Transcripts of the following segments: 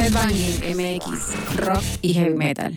Headbanging MX, rock y heavy metal.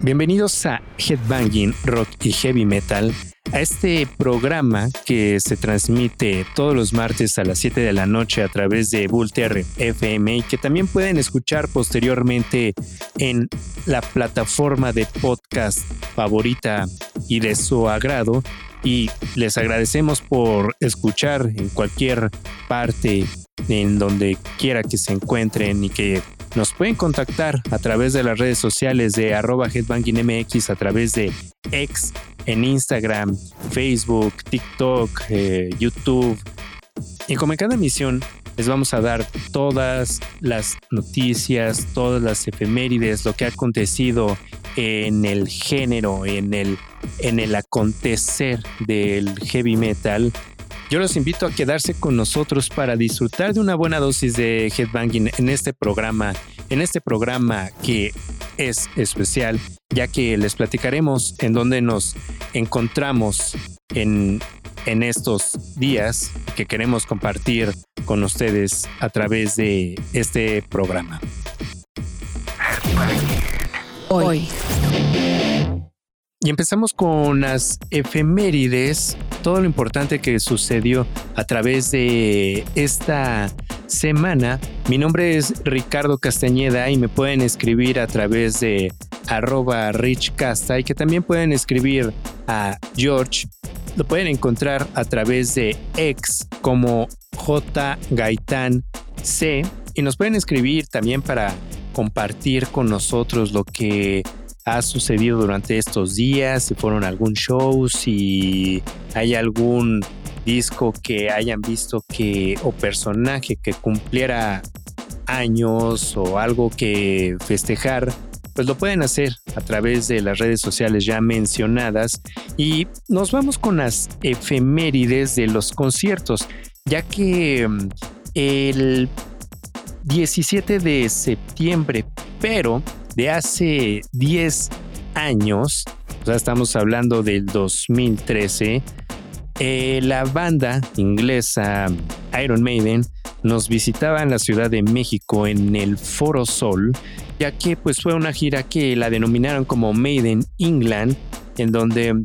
Bienvenidos a Headbanging Rock y Heavy Metal, a este programa que se transmite todos los martes a las 7 de la noche a través de Voltaire FM y que también pueden escuchar posteriormente en la plataforma de podcast favorita y de su agrado. Y les agradecemos por escuchar en cualquier parte, en donde quiera que se encuentren y que nos pueden contactar a través de las redes sociales de arroba headbankingmx, a través de X en Instagram, Facebook, TikTok, eh, YouTube. Y como en cada emisión, les vamos a dar todas las noticias, todas las efemérides, lo que ha acontecido en el género, en el, en el acontecer del heavy metal yo los invito a quedarse con nosotros para disfrutar de una buena dosis de headbanging en este programa, en este programa que es especial, ya que les platicaremos en dónde nos encontramos en, en estos días que queremos compartir con ustedes a través de este programa. Hoy. Y empezamos con las efemérides, todo lo importante que sucedió a través de esta semana. Mi nombre es Ricardo Castañeda y me pueden escribir a través de arroba richcasta y que también pueden escribir a George. Lo pueden encontrar a través de ex como J Gaitán C y nos pueden escribir también para compartir con nosotros lo que ha sucedido durante estos días, si fueron algún show, si hay algún disco que hayan visto que o personaje que cumpliera años o algo que festejar, pues lo pueden hacer a través de las redes sociales ya mencionadas. Y nos vamos con las efemérides de los conciertos, ya que mm, el 17 de septiembre, pero de hace 10 años, o sea, estamos hablando del 2013, eh, la banda inglesa Iron Maiden nos visitaba en la Ciudad de México en el Foro Sol, ya que pues fue una gira que la denominaron como Maiden England, en donde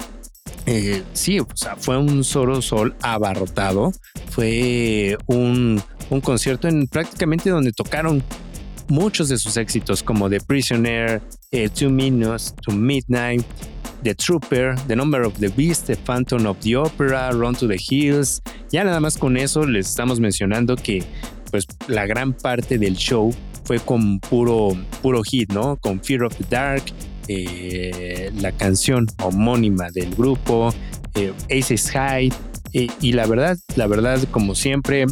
eh, sí, o sea, fue un Foro Sol abarrotado, fue un, un concierto en prácticamente donde tocaron muchos de sus éxitos como The Prisoner, eh, Two Minutes to Midnight, The Trooper, The Number of the Beast, The Phantom of the Opera, Run to the Hills. Ya nada más con eso les estamos mencionando que pues la gran parte del show fue con puro, puro hit, ¿no? Con Fear of the Dark, eh, la canción homónima del grupo, eh, Aces High. y la verdad, la verdad, como siempre,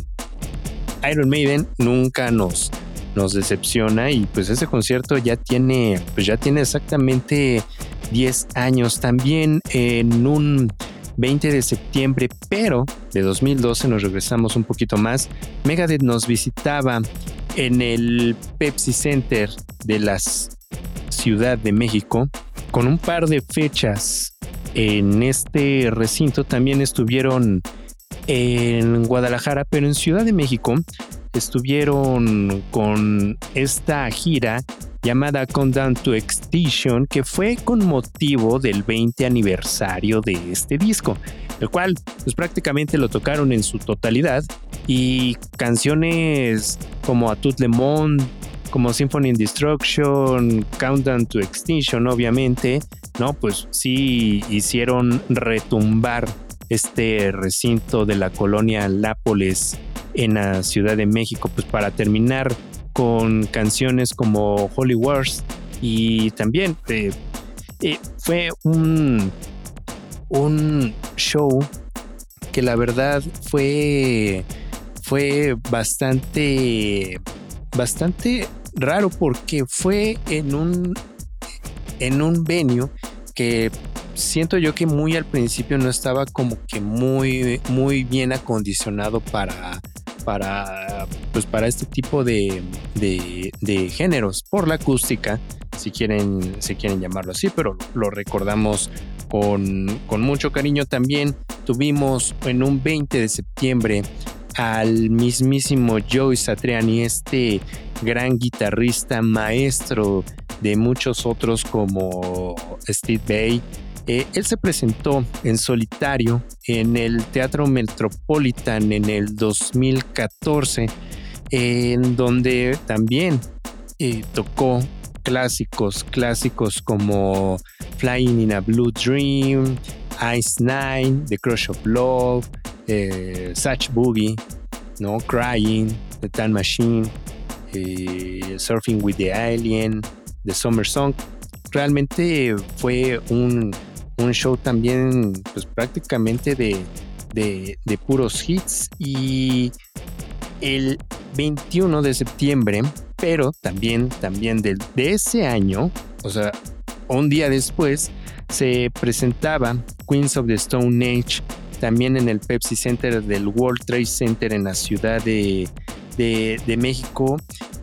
Iron Maiden nunca nos, nos decepciona y pues ese concierto ya tiene, pues ya tiene exactamente 10 años. También en un 20 de septiembre, pero de 2012 nos regresamos un poquito más. Megadeth nos visitaba en el Pepsi Center de la Ciudad de México con un par de fechas en este recinto. También estuvieron en Guadalajara, pero en Ciudad de México estuvieron con esta gira llamada Countdown to Extinction, que fue con motivo del 20 aniversario de este disco, el cual pues prácticamente lo tocaron en su totalidad y canciones como A Tout Le Monde, como Symphony in Destruction, Countdown to Extinction, obviamente, no, pues sí hicieron retumbar este recinto de la colonia Lápoles en la Ciudad de México, pues para terminar con canciones como Holy Wars y también eh, eh, fue un, un show que la verdad fue, fue bastante, bastante raro porque fue en un, en un venue que siento yo que muy al principio no estaba como que muy, muy bien acondicionado para, para, pues para este tipo de, de, géneros, por la acústica, si quieren, si quieren llamarlo así, pero lo recordamos con, con mucho cariño también. Tuvimos en un 20 de septiembre al mismísimo Joey Satriani, este gran guitarrista, maestro de muchos otros como Steve Bay. Eh, él se presentó en solitario en el Teatro Metropolitan en el 2014, en donde también eh, tocó clásicos, clásicos como Flying in a Blue Dream, Ice Nine, The Crush of Love, eh, Such Boogie, ¿no? Crying, The Time Machine, Surfing with the Alien, The Summer Song. Realmente fue un, show también, pues prácticamente de, de, puros hits. Y el 21 de septiembre, pero también, también de, de ese año, o sea, un día después, se presentaba Queens of the Stone Age también en el Pepsi Center del World Trade Center en la Ciudad de, México,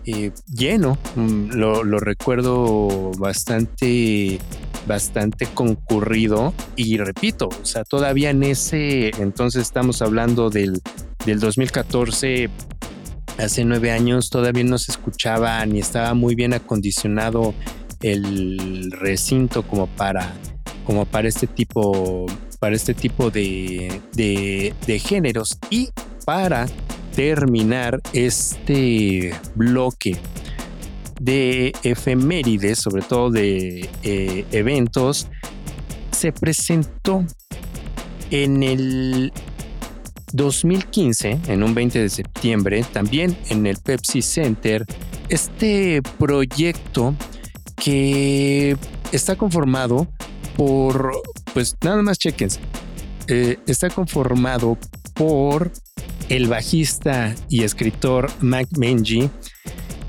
eh, lleno, mm, lo, recuerdo bastante bastante concurrido y repito, o sea, todavía en ese entonces estamos hablando del, del 2014, hace nueve años todavía no se escuchaba ni estaba muy bien acondicionado el recinto como para como para este tipo para este tipo de, de, géneros. Y para terminar este bloque de efemérides, sobre todo de eh, eventos, se presentó en el 2015, en un 20 de septiembre, también en el Pepsi Center, este proyecto que está conformado por pues nada más chequense. Eh, está conformado por el bajista y escritor Mac Menji,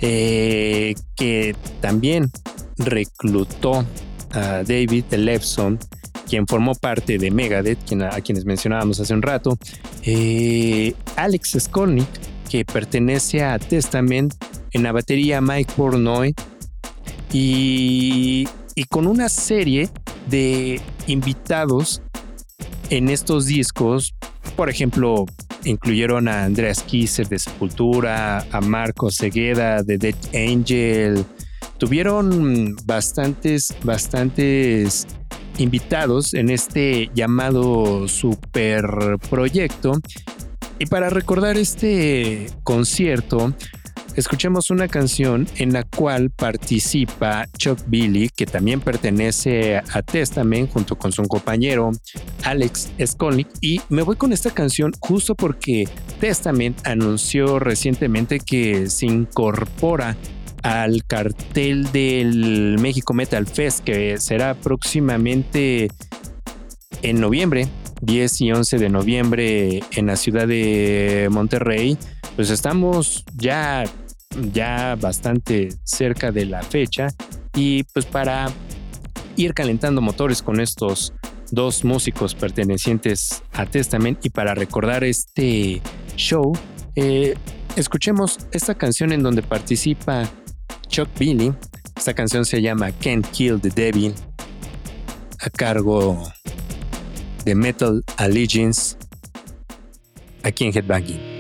eh, que también reclutó a David Levson, quien formó parte de Megadeth, a, quienes mencionábamos hace un rato, eh, Alex Skolnick, que pertenece a Testament, en la batería Mike Pornoy, y con una serie de invitados en estos discos. Por ejemplo, incluyeron a Andreas Kisser de Sepultura, a Marco Segueda de Dead Angel. Tuvieron bastantes, bastantes invitados en este llamado super proyecto. Y para recordar este concierto, escuchemos una canción en la cual participa Chuck Billy, que también pertenece a Testament junto con su compañero Alex Skolnick. Y me voy con esta canción justo porque Testament anunció recientemente que se incorpora al cartel del México Metal Fest, que será próximamente en noviembre, 10 y 11 de noviembre en la ciudad de Monterrey. Pues estamos ya ya bastante cerca de la fecha y pues para ir calentando motores con estos dos músicos pertenecientes a Testament y para recordar este show, eh, escuchemos esta canción en donde participa Chuck Billy. Esta canción se llama Can't Kill the Devil a cargo de Metal Allegiance aquí en Headbanging.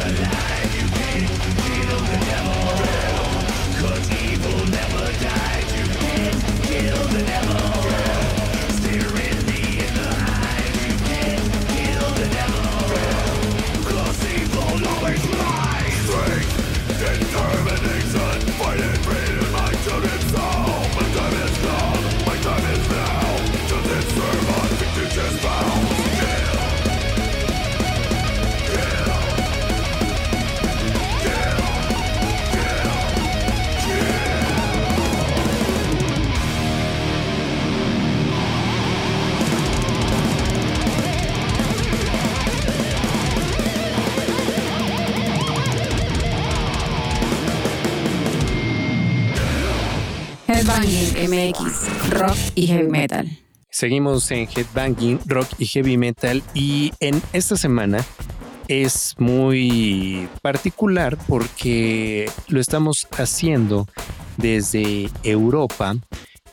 alive. You can feel the devil. MX, rock y heavy metal. Seguimos en Headbanging, rock y heavy metal y en esta semana es muy particular porque lo estamos haciendo desde Europa,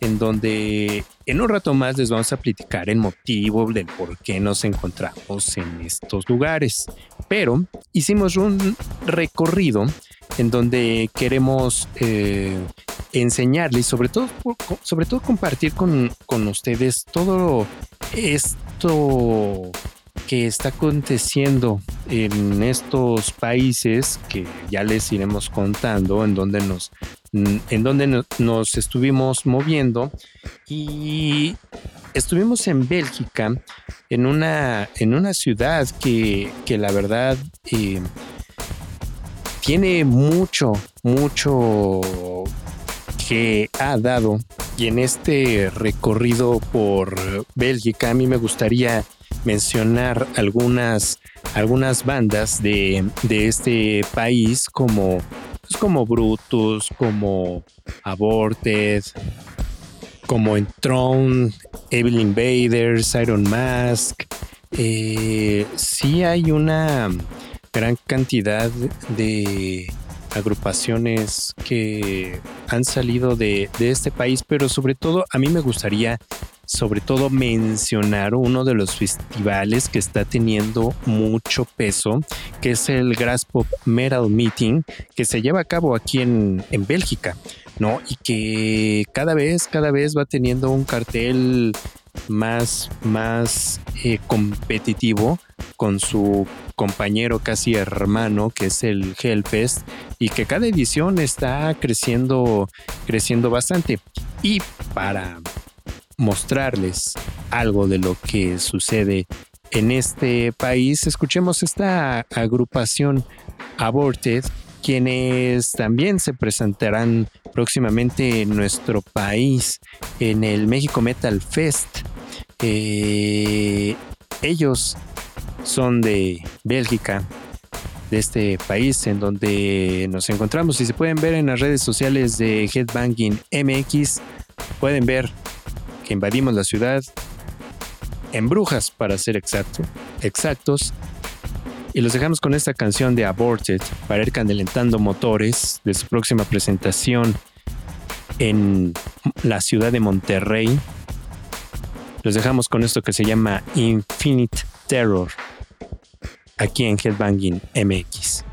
en donde en un rato más les vamos a platicar el motivo del por qué nos encontramos en estos lugares. Pero hicimos un recorrido en donde queremos eh, enseñarles, sobre todo, sobre todo compartir con, con ustedes todo esto que está aconteciendo en estos países que ya les iremos contando en donde nos en donde nos estuvimos moviendo. Y estuvimos en Bélgica en una en una ciudad que, que la verdad eh, tiene mucho mucho que ha dado y en este recorrido por Bélgica a mí me gustaría mencionar algunas, algunas bandas de, este país como, pues, como Brutus, como Aborted, como Enthrone, Evil Invaders, Iron Mask. Eh, sí hay una gran cantidad de agrupaciones que han salido de, de, este país, pero sobre todo a mí me gustaría sobre todo mencionar uno de los festivales que está teniendo mucho peso, que es el Grass Pop Metal Meeting, que se lleva a cabo aquí en, Bélgica, ¿no? Y que cada vez, cada vez va teniendo un cartel más, más eh, competitivo con su compañero casi hermano que es el Hellfest y que cada edición está creciendo creciendo bastante. Y para mostrarles algo de lo que sucede en este país, escuchemos esta agrupación Aborted, quienes también se presentarán próximamente en nuestro país en el México Metal Fest. Eh, ellos son de Bélgica, de este país en donde nos encontramos. y se pueden ver en las redes sociales de Headbanging MX, pueden ver que invadimos la ciudad en brujas, para ser exacto, exactos. Y los dejamos con esta canción de Aborted para ir candelentando motores de su próxima presentación en la ciudad de Monterrey. Los dejamos con esto que se llama Infinite Terror aquí en Headbanging MX.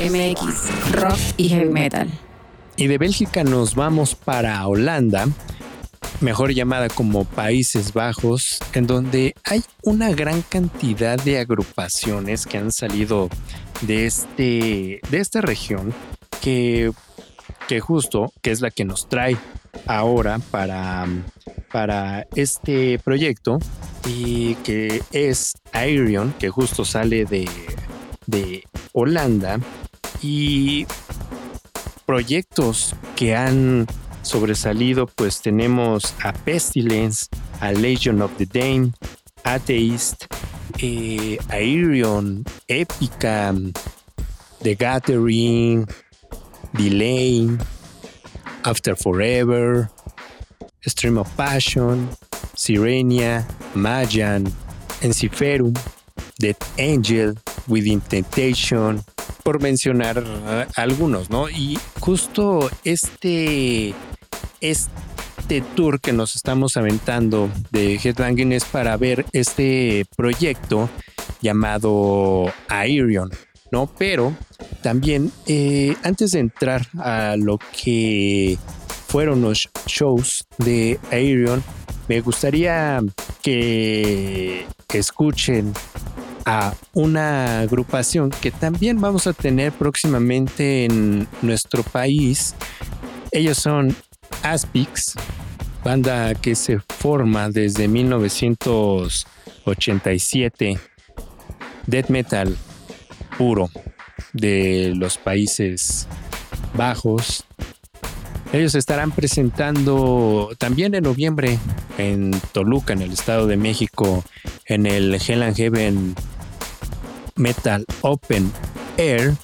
MX, rock y heavy metal. Y de Bélgica nos vamos para Holanda, mejor llamada como Países Bajos, en donde hay una gran cantidad de agrupaciones que han salido de, este, de esta región que, que justo, que es la que nos trae ahora para, para este proyecto y que es Aerion, que justo sale de, de Holanda y proyectos que han sobresalido, pues tenemos a Pestilence, a Legion of the Dame, Atheist, eh, Aerion, Epica, The Gathering, Delay, After Forever, Stream of Passion, Sirenia, Mayan, Enciferum, Dead Angel, Within Temptation, por mencionar algunos, ¿no? Y justo este, este tour que nos estamos aventando de Headbanging es para ver este proyecto llamado Aerion, ¿no? Pero también, eh, antes de entrar a lo que fueron los shows de Aerion, me gustaría que escuchen a una agrupación que también vamos a tener próximamente en nuestro país. Ellos son Aspix, banda que se forma desde 1987, death metal puro de los Países Bajos. Ellos estarán presentando también en noviembre en Toluca, en el Estado de México, en el Hell and Heaven Metal Open Air.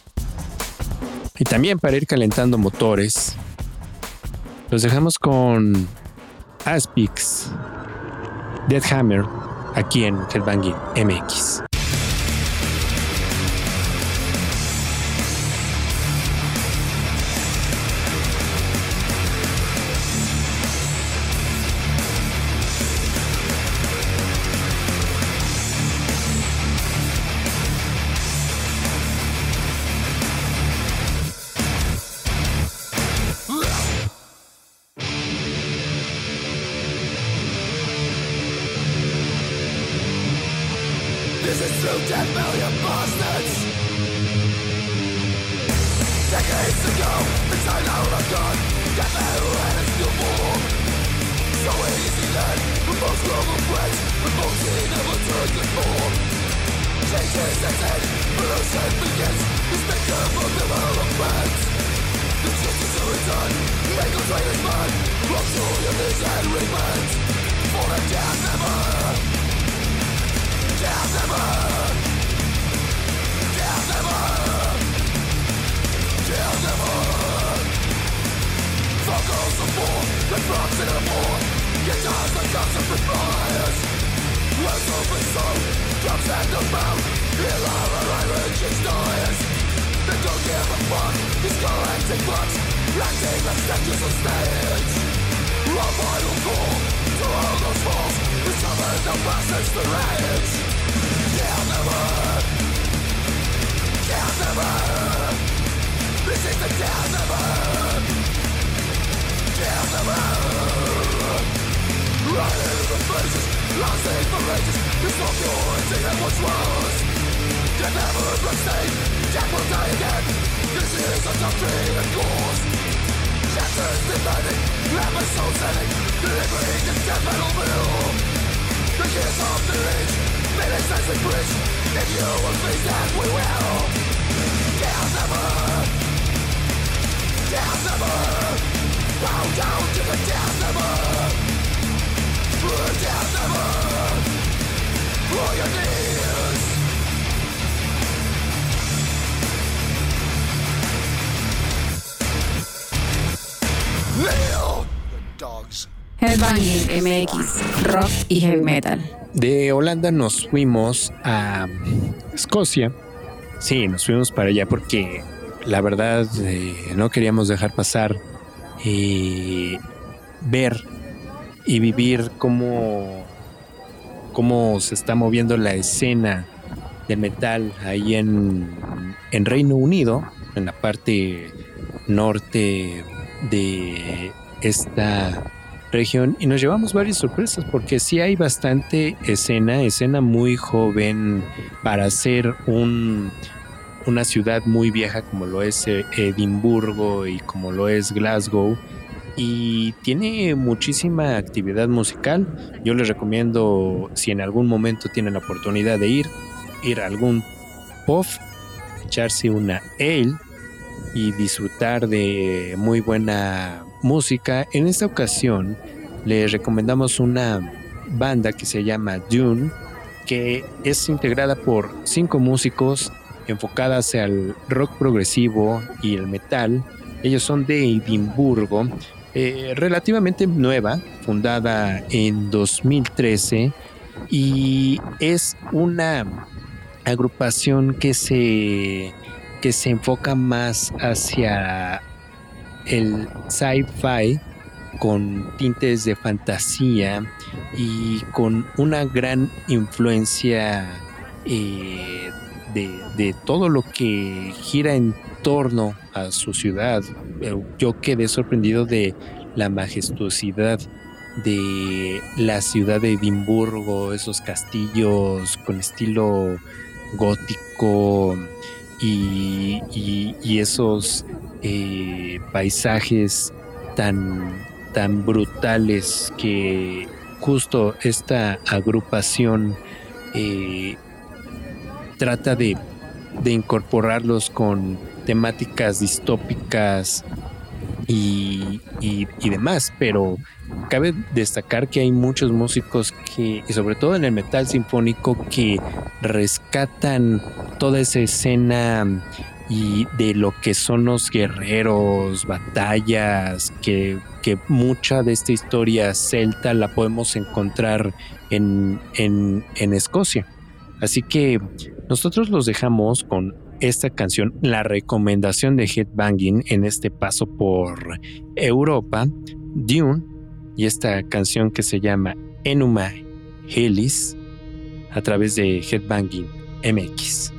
Y también para ir calentando motores. Los dejamos con Aspix, Deadhammer, aquí en Headbanging MX. Y heavy metal. De Holanda nos fuimos a Escocia. Sí, nos fuimos para allá porque la verdad eh, no queríamos dejar pasar y ver y vivir cómo, cómo se está moviendo la escena de metal ahí en, en Reino Unido, en la parte norte de esta región y nos llevamos varias sorpresas porque sí hay bastante escena, escena muy joven para ser un, una ciudad muy vieja como lo es eh, Edimburgo y como lo es Glasgow y tiene muchísima actividad musical. Yo les recomiendo si en algún momento tienen la oportunidad de ir, ir a algún pub, echarse una ale y disfrutar de muy buena música. En esta ocasión les recomendamos una banda que se llama Dune, que es integrada por cinco músicos enfocadas al rock progresivo y el metal. Ellos son de Edimburgo, eh, relativamente nueva, fundada en 2013 y es una agrupación que se que se enfoca más hacia el sci-fi con tintes de fantasía y con una gran influencia eh, de, todo lo que gira en torno a su ciudad. Yo quedé sorprendido de la majestuosidad de la ciudad de Edimburgo, esos castillos con estilo gótico y, esos eh, paisajes tan, tan brutales que justo esta agrupación eh, trata de, de incorporarlos con temáticas distópicas y, y, demás, pero cabe destacar que hay muchos músicos que, y sobre todo en el metal sinfónico, que rescatan toda esa escena y de lo que son los guerreros, batallas, que, que mucha de esta historia celta la podemos encontrar en, en, en Escocia. Así que nosotros los dejamos con esta canción, la recomendación de Headbanging en este paso por Europa, Dune, y esta canción que se llama Enuma Helis a través de Headbanging MX.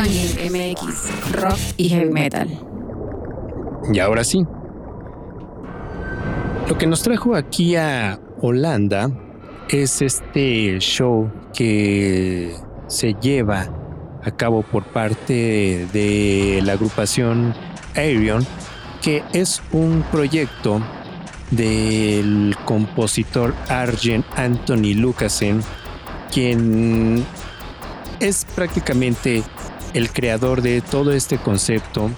MX, rock y heavy metal. Y ahora sí. Lo que nos trajo aquí a Holanda es este show que se lleva a cabo por parte de la agrupación Aerion, que es un proyecto del compositor Arjen Anthony Lucasen, quien es prácticamente el creador de todo este concepto,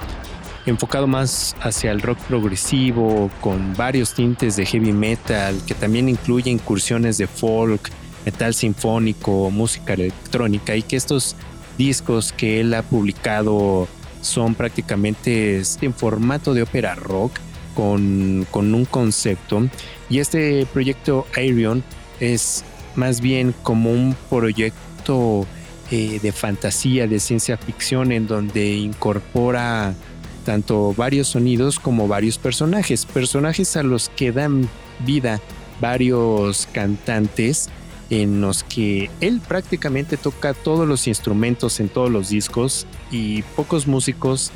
enfocado más hacia el rock progresivo, con varios tintes de heavy metal, que también incluye incursiones de folk, metal sinfónico, música electrónica, y que estos discos que él ha publicado son prácticamente este, en formato de ópera rock con, con un concepto. Y este proyecto Aerion es más bien como un proyecto eh, de fantasía, de ciencia ficción, en donde incorpora tanto varios sonidos como varios personajes, personajes a los que dan vida varios cantantes en los que él prácticamente toca todos los instrumentos en todos los discos y pocos músicos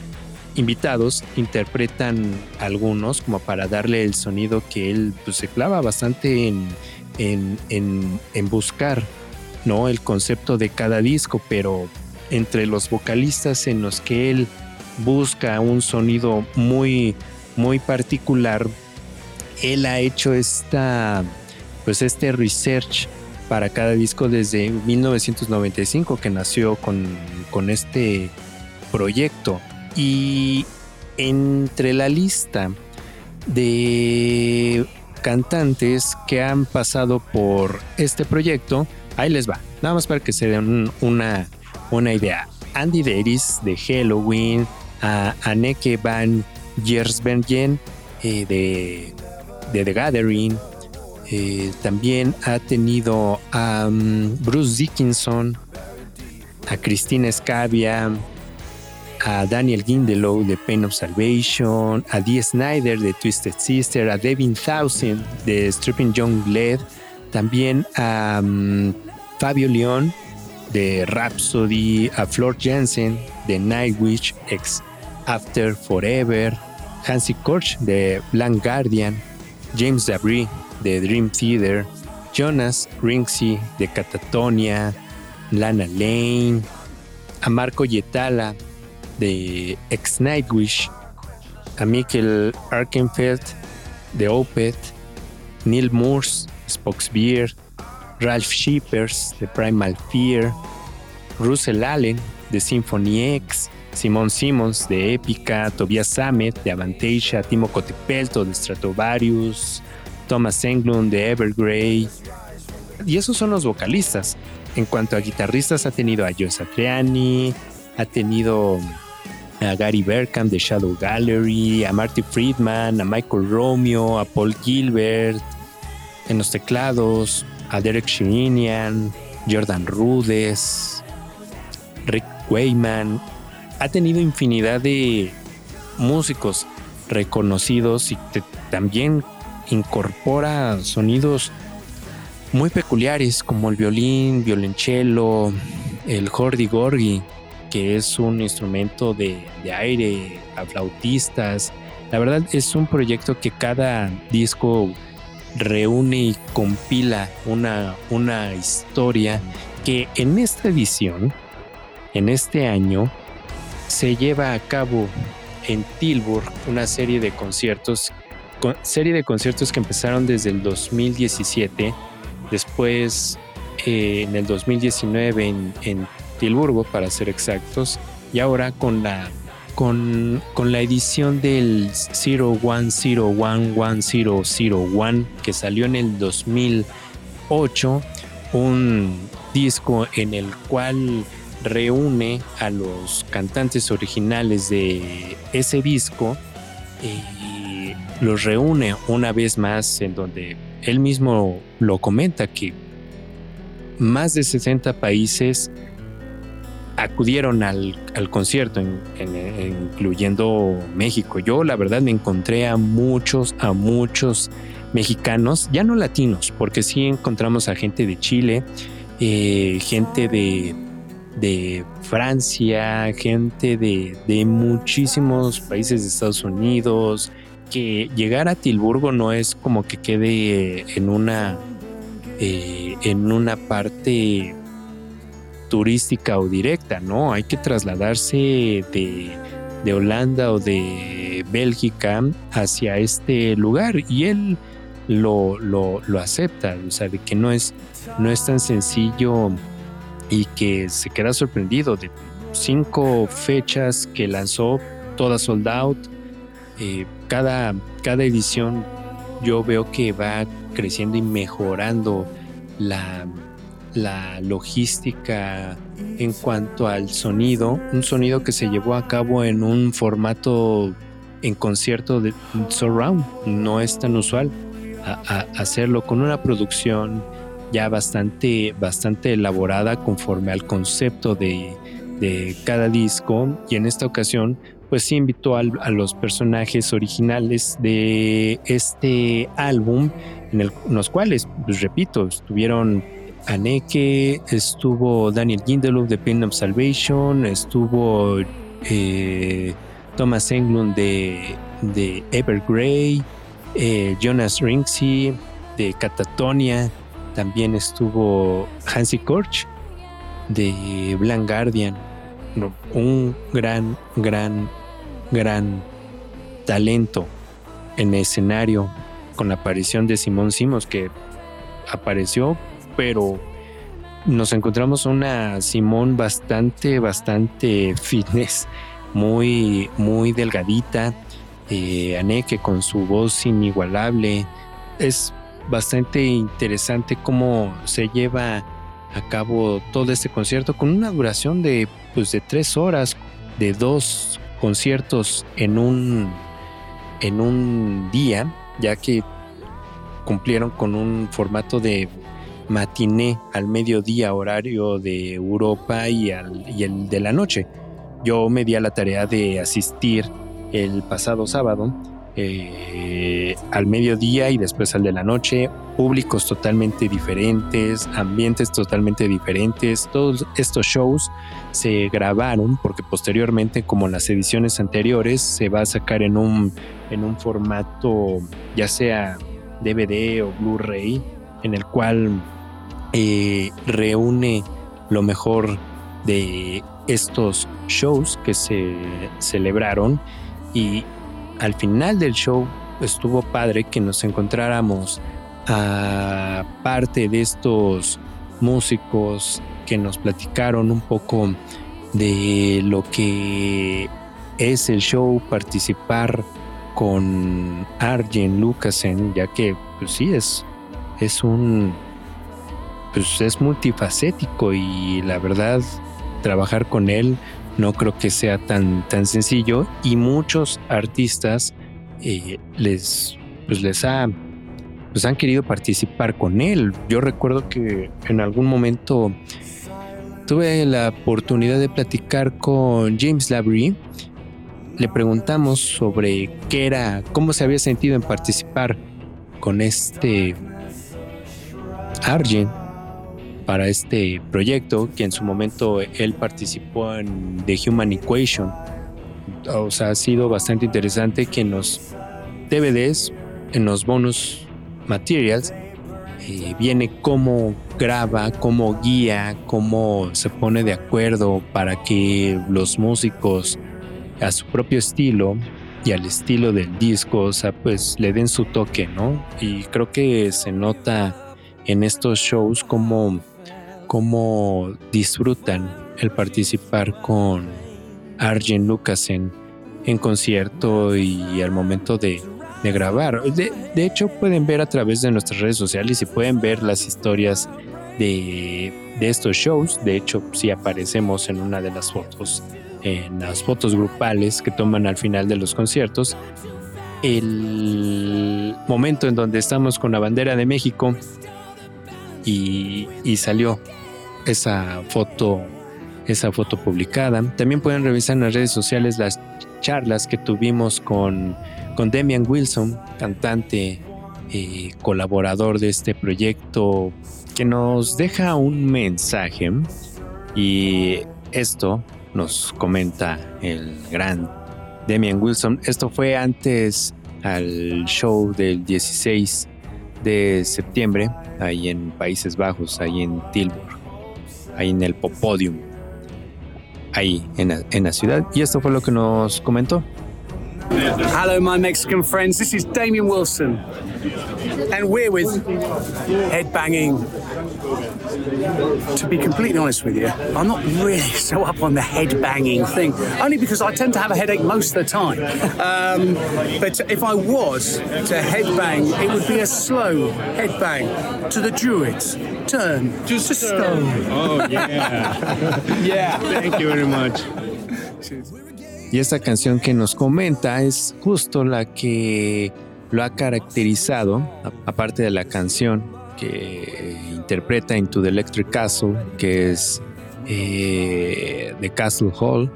invitados interpretan algunos como para darle el sonido que él pues, se clava bastante en, en, en buscar ¿no? El concepto de cada disco, pero entre los vocalistas en los que él busca un sonido muy, muy particular, él ha hecho esta, pues este research para cada disco desde 1995 que nació con, con este proyecto. Y entre la lista de cantantes que han pasado por este proyecto, Ahí les va, nada más para que se den una, una idea. Andy Deris de Halloween, a Anneke van Gersbergen eh, de, The Gathering, eh, también ha tenido a um, Bruce Dickinson, a Christina Scavia, a Daniel Gindelow de Pain of Salvation, a Dee Snyder de Twisted Sister, a Devin Thousand de Stripping Young Led, también a um, Fabio León de Rhapsody, a Flor Jensen de Nightwish X After Forever, Hansi Korch de Blank Guardian, James Dabry de Dream Theater, Jonas Ringsy de Catatonia, Lana Lane, a Marco Yetala de Ex Nightwish, a Mikkel Arkenfeld de Opeth, Neil Morse, Beer, Ralph Shippers de Primal Fear, Russell Allen de Symphony X, Simon Simmons de Epica, Tobias Sammet de Avantasia, Timo Cotepelto de Stratovarius, Thomas Englund de Evergrey. Y esos son los vocalistas. En cuanto a guitarristas, ha tenido a Joe Satriani, ha tenido a Gary Berkham de Shadow Gallery, a Marty Friedman, a Michael Romeo, a Paul Gilbert en los teclados, a Derek Shininian, Jordan Rudes, Rick Wayman. Ha tenido infinidad de músicos reconocidos y también incorpora sonidos muy peculiares como el violín, violonchelo, el hordy gorgi, que es un instrumento de, de aire, a flautistas. La verdad es un proyecto que cada disco reúne y compila una, una historia que en esta edición, en este año, se lleva a cabo en Tilburg una serie de conciertos, serie de conciertos que empezaron desde el 2017, después eh, en el 2019 en, en Tilburgo, para ser exactos, y ahora con la con, la edición del 01011001 que salió en el 2008, un disco en el cual reúne a los cantantes originales de ese disco y los reúne una vez más en donde él mismo lo comenta que más de 60 países acudieron al, concierto, incluyendo México. Yo la verdad me encontré a muchos, a muchos mexicanos, ya no latinos, porque sí encontramos a gente de Chile, eh, gente de, de Francia, gente de, de muchísimos países de Estados Unidos, que llegar a Tilburgo no es como que quede en una eh, en una parte turística o directa, ¿no? Hay que trasladarse de, Holanda o de Bélgica hacia este lugar y él lo, lo, lo, acepta, o sea, de que no es, no es tan sencillo y que se queda sorprendido de cinco fechas que lanzó, todas sold out. Eh, cada, cada edición yo veo que va creciendo y mejorando la, la logística en cuanto al sonido, un sonido que se llevó a cabo en un formato en concierto de surround, no es tan usual hacerlo con una producción ya bastante, bastante elaborada conforme al concepto de, de cada disco y en esta ocasión pues sí invitó a los personajes originales de este álbum en, los cuales, pues repito, estuvieron Aneke, estuvo Daniel Gindelof de Pain of Salvation, estuvo eh, Thomas Englund de, de Evergrey, eh, Jonas Rinksey de Catatonia, también estuvo Hansi Korch de Blank Guardian, un gran, gran, gran talento en escenario con la aparición de Simón Simos que apareció, pero nos encontramos una Simón bastante, bastante fitness, muy, muy delgadita, eh, Aneke con su voz inigualable. Es bastante interesante cómo se lleva a cabo todo este concierto con una duración de, pues, de tres horas, de dos conciertos en un, en un día, ya que cumplieron con un formato de matiné al mediodía horario de Europa y, al, y el de la noche. Yo me di a la tarea de asistir el pasado sábado eh, al mediodía y después al de la noche, públicos totalmente diferentes, ambientes totalmente diferentes. Todos estos shows se grabaron porque posteriormente, como las ediciones anteriores, se va a sacar en un, en un formato ya sea DVD o Blu-ray, en el cual eh, reúne lo mejor de estos shows que se celebraron. Y al final del show estuvo padre que nos encontráramos a parte de estos músicos que nos platicaron un poco de lo que es el show, participar con Arjen Lucasen, ya que pues sí es, es un pues es multifacético y la verdad trabajar con él no creo que sea tan, tan sencillo y muchos artistas eh, les, pues les ha, pues han querido participar con él. Yo recuerdo que en algún momento tuve la oportunidad de platicar con James Labrie. Le preguntamos sobre qué era, cómo se había sentido en participar con este Argent para este proyecto, que en su momento él participó en The Human Equation. O sea, ha sido bastante interesante que en los DVDs, en los bonus materials, eh, viene cómo graba, cómo guía, cómo se pone de acuerdo para que los músicos a su propio estilo y al estilo del disco, o sea, pues le den su toque, ¿no? Y creo que se nota en estos shows como cómo disfrutan el participar con Arjen Lucasen en concierto y al momento de, grabar. De, hecho, pueden ver a través de nuestras redes sociales y pueden ver las historias de, de estos shows. De hecho, si aparecemos en una de las fotos, en las fotos grupales que toman al final de los conciertos. El momento en donde estamos con la bandera de México y, salió esa foto, esa foto publicada. También pueden revisar en las redes sociales las charlas que tuvimos con, con Demian Wilson, cantante, y eh, colaborador de este proyecto, que nos deja un mensaje Y esto nos comenta el gran Demian Wilson. Esto fue antes al show del 16 de septiembre, ahí en Países Bajos, ahí en Tilburg, ahí en el Popodium, ahí en la, la ciudad. Y esto fue lo que nos comentó. Hello, my Mexican friends. This is Damien Wilson, and we're with Headbanging. To be completely honest with you, I'm not really so up on the headbanging thing, only because I tend to have a headache most of the time. Um, but if I was to headbang, it would be a slow headbang to the Druids. Turn just to stone. Oh, yeah. yeah. Thank you very much. Y esta canción que nos comenta es justo la que lo ha caracterizado, aparte de la canción que interpreta Into the Electric Castle, que es eh, The Castle Hall.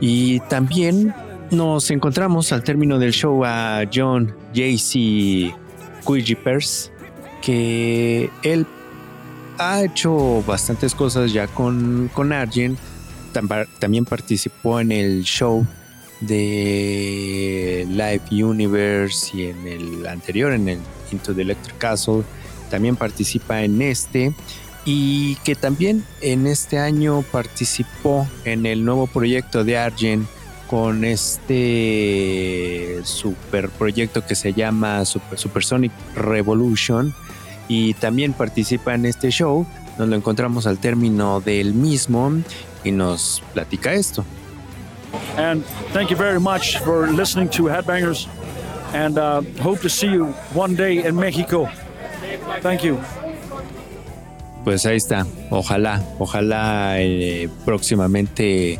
Y también nos encontramos al término del show a John J.C. Quijipers, que él ha hecho bastantes cosas ya con, con Argent también participó en el show de Live Universe y en el anterior, en el Into the Electric Castle. También participa en este y que también en este año participó en el nuevo proyecto de Argent con este super proyecto que se llama Super, Supersonic Revolution y también participa en este show donde lo encontramos al término del mismo y nos platica esto. And thank you very much for listening to Headbangers and uh, hope to see you one day in Mexico. Thank you. Pues ahí está. Ojalá, ojalá eh, próximamente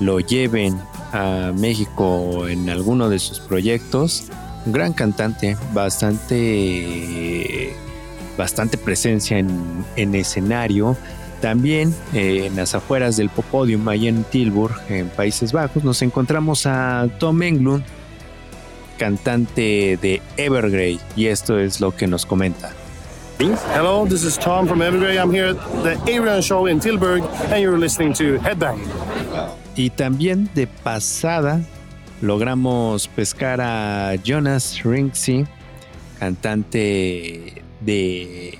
lo lleven a México en alguno de sus proyectos. Un gran cantante, bastante, bastante presencia en, en escenario también eh, en las afueras del Popodium, ahí en Tilburg, en Países Bajos, nos encontramos a Tom Englund, cantante de Evergrey, y esto es lo que nos comenta. Hello, this is Tom from Evergrey. I'm here at the Arian Show in Tilburg, and you're listening to Headbang. Y también de pasada logramos pescar a Jonas Rinksy, cantante de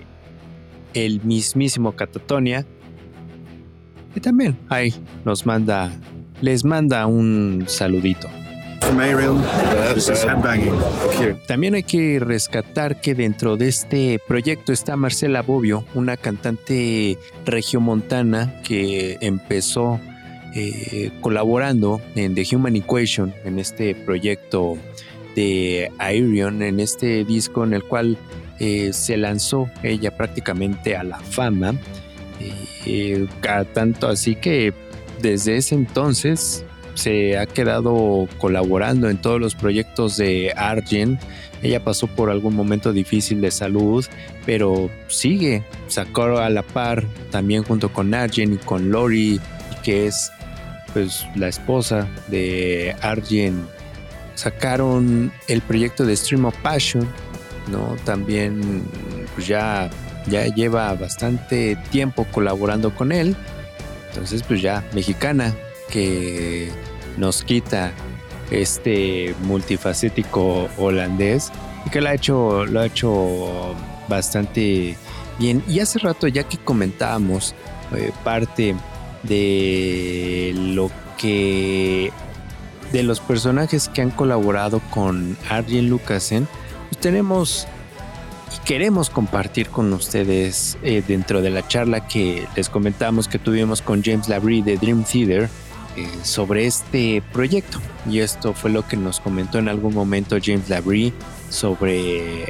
el mismísimo Catatonia. Y también ahí nos manda, les manda un saludito. También hay que rescatar que dentro de este proyecto está Marcela Bobbio, una cantante regiomontana que empezó eh, colaborando en The Human Equation, en este proyecto de Aerion, en este disco en el cual eh, se lanzó ella prácticamente a la fama, eh, tanto así que desde ese entonces se ha quedado colaborando en todos los proyectos de Argent. Ella pasó por algún momento difícil de salud, pero sigue. Sacó a la par también junto con Argent y con Lori, que es pues la esposa de Argent. Sacaron el proyecto de Stream of Passion, ¿no? También pues ya, ya lleva bastante tiempo colaborando con él. Entonces, pues ya mexicana que nos quita este multifacético holandés y que lo ha hecho, lo ha hecho bastante bien. Y hace rato ya que comentábamos eh, parte de lo que de los personajes que han colaborado con Arjen Lucasen, tenemos y queremos compartir con ustedes eh, dentro de la charla que les comentamos que tuvimos con James Labrie de Dream Theater sobre este proyecto. Y esto fue lo que nos comentó en algún momento James Labrie sobre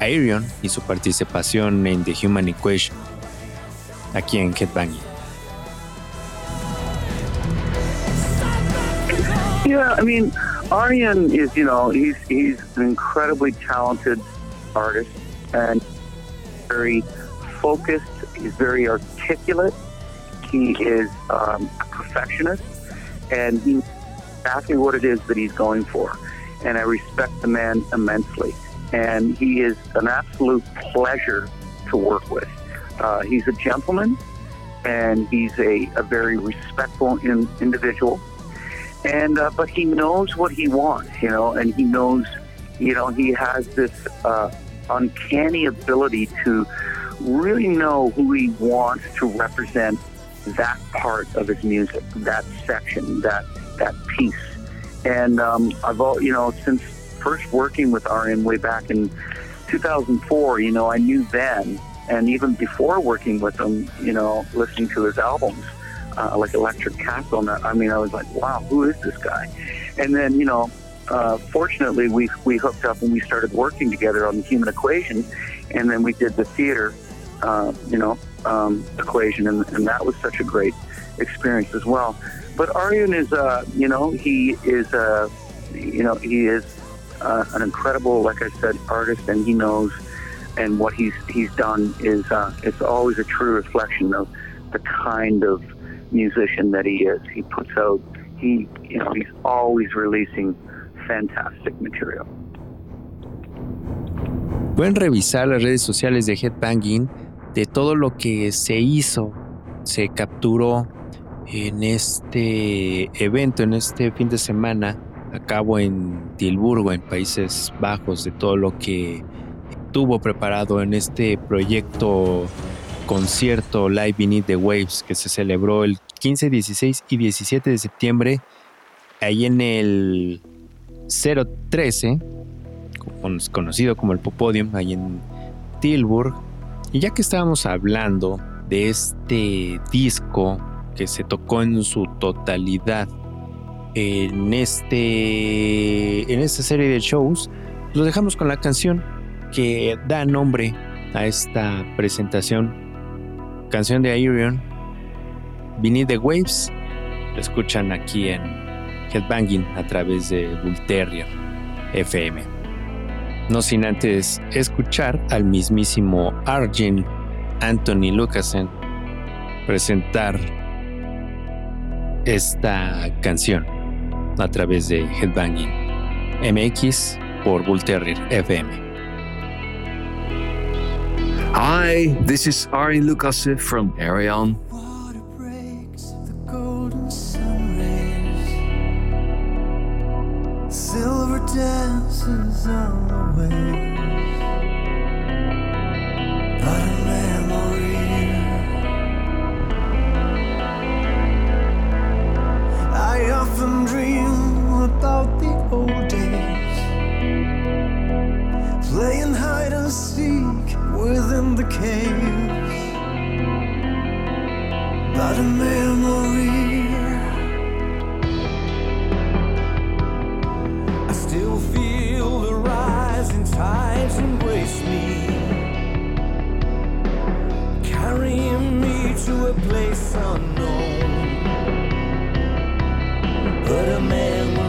Aerion y su participación en The Human Equation aquí en Headbanging. Yeah, I mean, Aryan is, you know, he's he's an incredibly talented artist and very focused. He's very articulate. He is um, a perfectionist, and he exactly what it is that he's going for. And I respect the man immensely. And he is an absolute pleasure to work with. Uh, he's a gentleman, and he's a, a very respectful in, individual. And uh, but he knows what he wants, you know, and he knows, you know, he has this uh, uncanny ability to really know who he wants to represent that part of his music, that section, that that piece. And um, I've all, you know, since first working with Arian way back in 2004, you know, I knew then, and even before working with him, you know, listening to his albums, uh, like Electric Castle, and I mean, I was like, wow, who is this guy? And then, you know, uh, fortunately, we we hooked up and we started working together on the Human Equation, and then we did the theater, uh, you know, um, equation, and, and that was such a great experience as well. But Aryan is, uh, you know, he is, uh, you know, he is uh, an incredible, like I said, artist, and he knows, and what he's he's done is uh, it's always a true reflection of the kind of musician that he is. He puts out, he, you know, he's always releasing fantastic material. Pueden revisar las redes sociales de Headbanging de todo lo que se hizo, se capturó en este evento, en este fin de semana, a cabo en Tilburgo, en Países Bajos, de todo lo que tuvo preparado en este proyecto concierto Live Beneath the Waves que se celebró el 15, 16 y 17 de septiembre ahí en el 013, conocido como el Popodium, ahí en Tilburg. Y ya que estábamos hablando de este disco que se tocó en su totalidad en este en esta serie de shows, lo dejamos con la canción que da nombre a esta presentación, canción de Aerion, Beneath the Waves. Lo escuchan aquí en Headbanging a través de Bull Terrier FM. No sin antes escuchar al mismísimo Arjun Anthony Lucasen presentar esta canción a través de Headbanging MX por Bull FM. Hi, this is Ari Lucas from Arion. Dances on the waves. But a memory. I often dream about the old days. Playing hide and seek within the caves but a memory. Tides embrace me, carrying me to a place unknown. But a memory.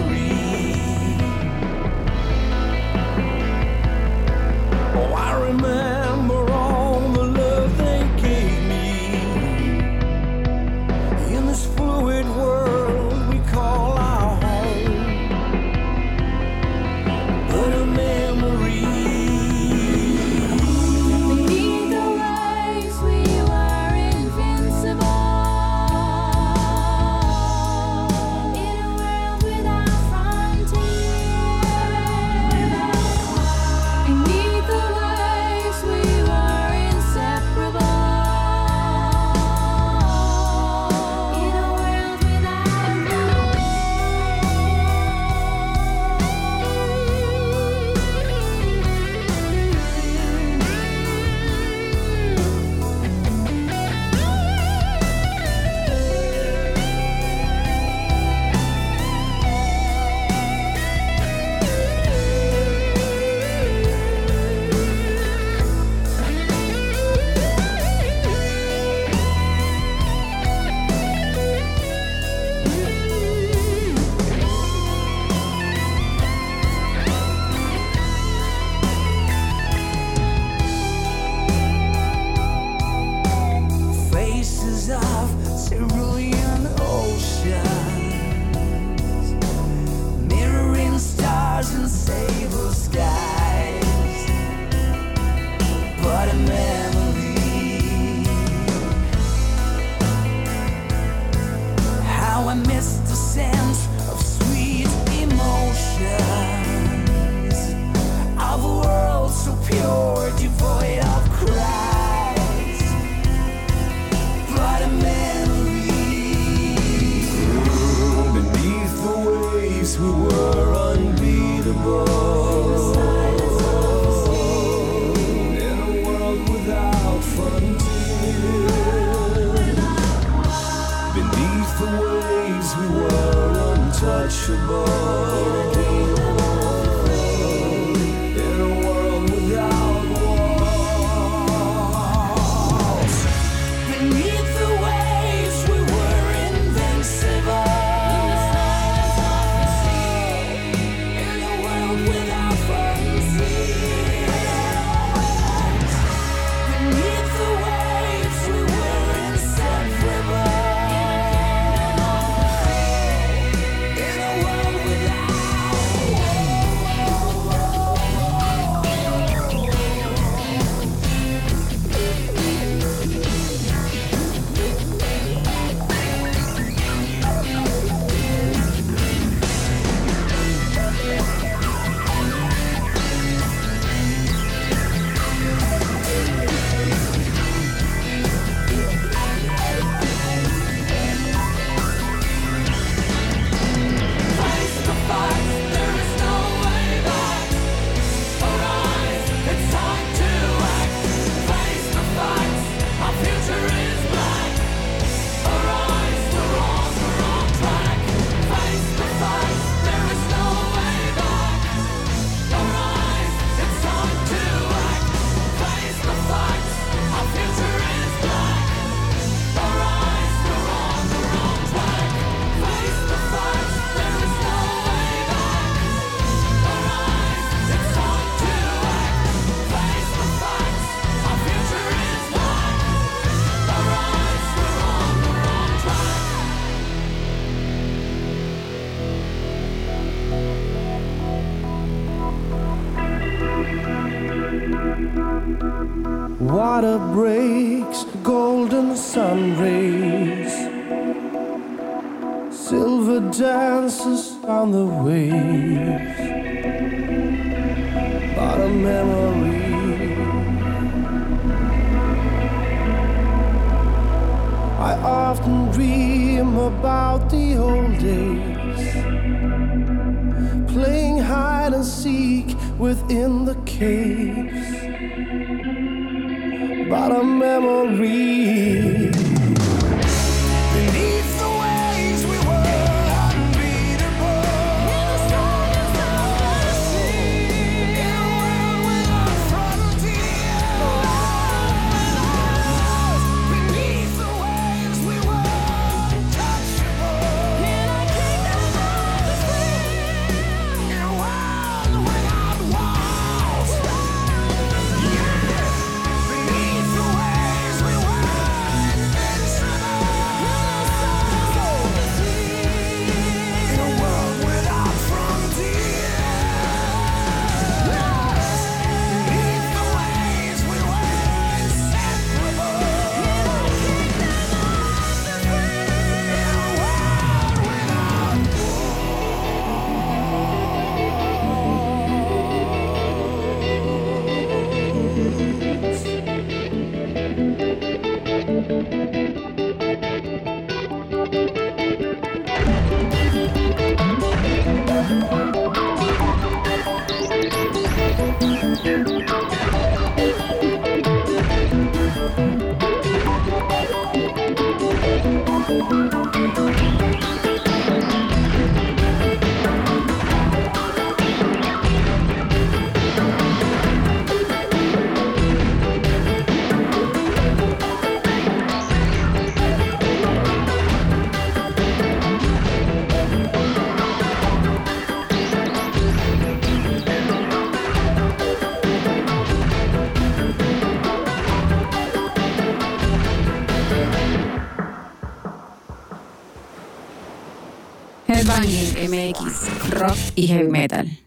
Rock y heavy metal.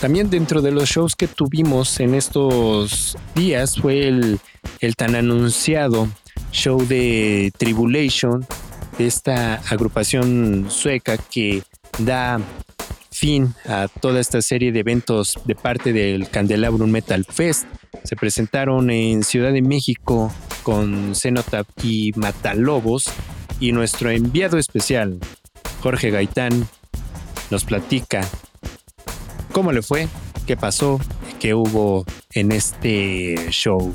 También dentro de los shows que tuvimos en estos días fue el, el tan anunciado show de Tribulation, de esta agrupación sueca que da fin a toda esta serie de eventos de parte del Candelabrum Metal Fest. Se presentaron en Ciudad de México con Cenotap y Matalobos y nuestro enviado especial, Jorge Gaitán, nos platica cómo le fue, qué pasó, qué hubo en este show.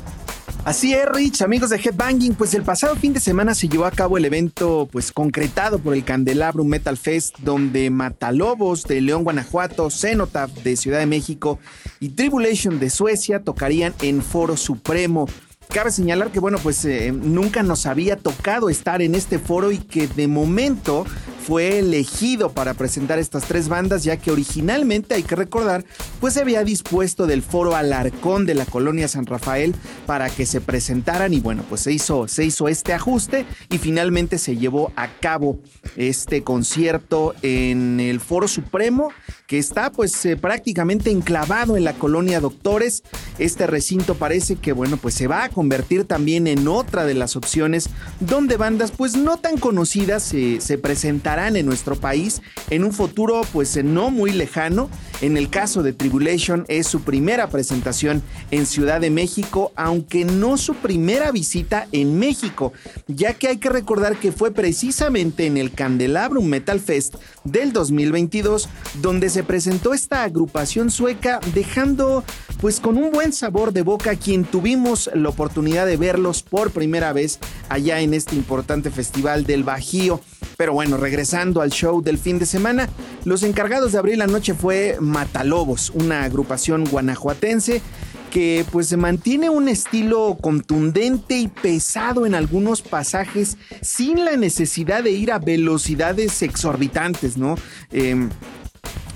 Así es, Rich, amigos de Headbanging, pues el pasado fin de semana se llevó a cabo el evento pues concretado por el Candelabrum Metal Fest, donde Matalobos de León, Guanajuato, Cenotaph de Ciudad de México y Tribulation de Suecia tocarían en Foro Supremo. Cabe señalar que, bueno, pues eh, nunca nos había tocado estar en este foro y que de momento fue elegido para presentar estas tres bandas, ya que originalmente, hay que recordar, pues se había dispuesto del foro Alarcón de la colonia San Rafael para que se presentaran y bueno, pues se hizo, se hizo este ajuste y finalmente se llevó a cabo este concierto en el Foro Supremo, que está pues eh, prácticamente enclavado en la colonia Doctores. Este recinto parece que bueno, pues se va a convertir también en otra de las opciones donde bandas pues no tan conocidas eh, se presentarán en nuestro país en un futuro pues no muy lejano. En el caso de Tribulation es su primera presentación en Ciudad de México, aunque no su primera visita en México, ya que hay que recordar que fue precisamente en el Candelabrum Metal Fest del 2022 donde se presentó esta agrupación sueca dejando pues con un buen sabor de boca quien tuvimos la oportunidad de verlos por primera vez allá en este importante festival del Bajío. Pero bueno, regresando al show del fin de semana, los encargados de abrir la noche fue Matalobos, una agrupación guanajuatense que pues se mantiene un estilo contundente y pesado en algunos pasajes sin la necesidad de ir a velocidades exorbitantes, ¿no? Eh,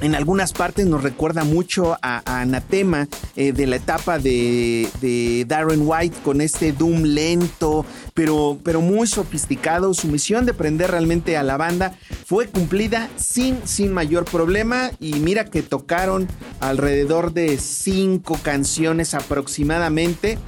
en algunas partes nos recuerda mucho a, Anatema eh, de la etapa de, de, Darren White con este Doom lento, pero, pero muy sofisticado. Su misión de prender realmente a la banda fue cumplida sin, sin mayor problema y mira que tocaron alrededor de cinco canciones aproximadamente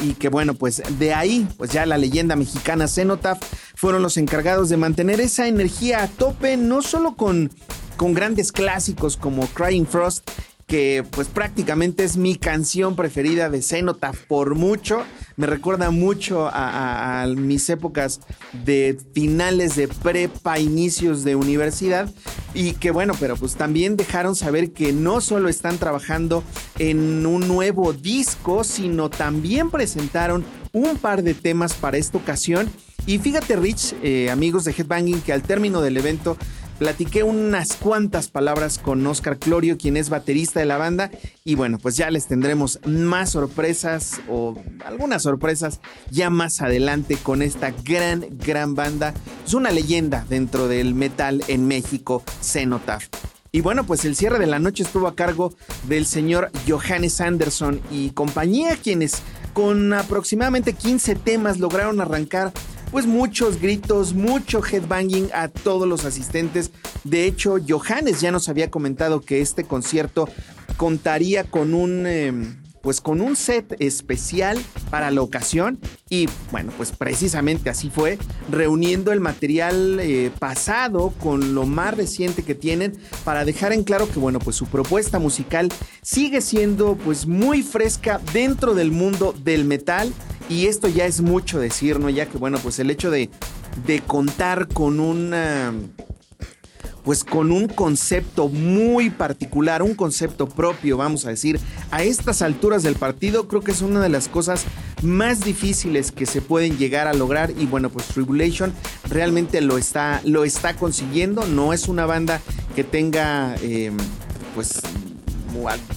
y que bueno, pues de ahí, pues ya la leyenda mexicana Cenotaph fueron los encargados de mantener esa energía a tope, no solo con, con grandes clásicos como Crying Frost, que pues prácticamente es mi canción preferida de Cenotaph por mucho. Me recuerda mucho a, mis épocas de finales de prepa, inicios de universidad. Y que bueno, pero pues también dejaron saber que no solo están trabajando en un nuevo disco, sino también presentaron un par de temas para esta ocasión. Y fíjate, Rich, eh, amigos de Headbanging, que al término del evento platiqué unas cuantas palabras con Oscar Clorio, quien es baterista de la banda. Y bueno, pues ya les tendremos más sorpresas o algunas sorpresas ya más adelante con esta gran, gran banda. Es una leyenda dentro del metal en México, Cenotaph. Y bueno, pues el cierre de la noche estuvo a cargo del señor Johannes Anderson y compañía, quienes con aproximadamente 15 temas lograron arrancar pues muchos gritos, mucho headbanging a todos los asistentes. De hecho, Johannes ya nos había comentado que este concierto contaría con un... Eh, pues con un set especial para la ocasión y bueno, pues precisamente así fue, reuniendo el material eh, pasado con lo más reciente que tienen para dejar en claro que bueno, pues su propuesta musical sigue siendo pues muy fresca dentro del mundo del metal y esto ya es mucho decir, ¿no? Ya que bueno, pues el hecho de, de contar con una pues con un concepto muy particular, un concepto propio, vamos a decir, a estas alturas del partido, creo que es una de las cosas más difíciles que se pueden llegar a lograr y bueno, pues Tribulation realmente lo está, lo está consiguiendo, no es una banda que tenga eh, pues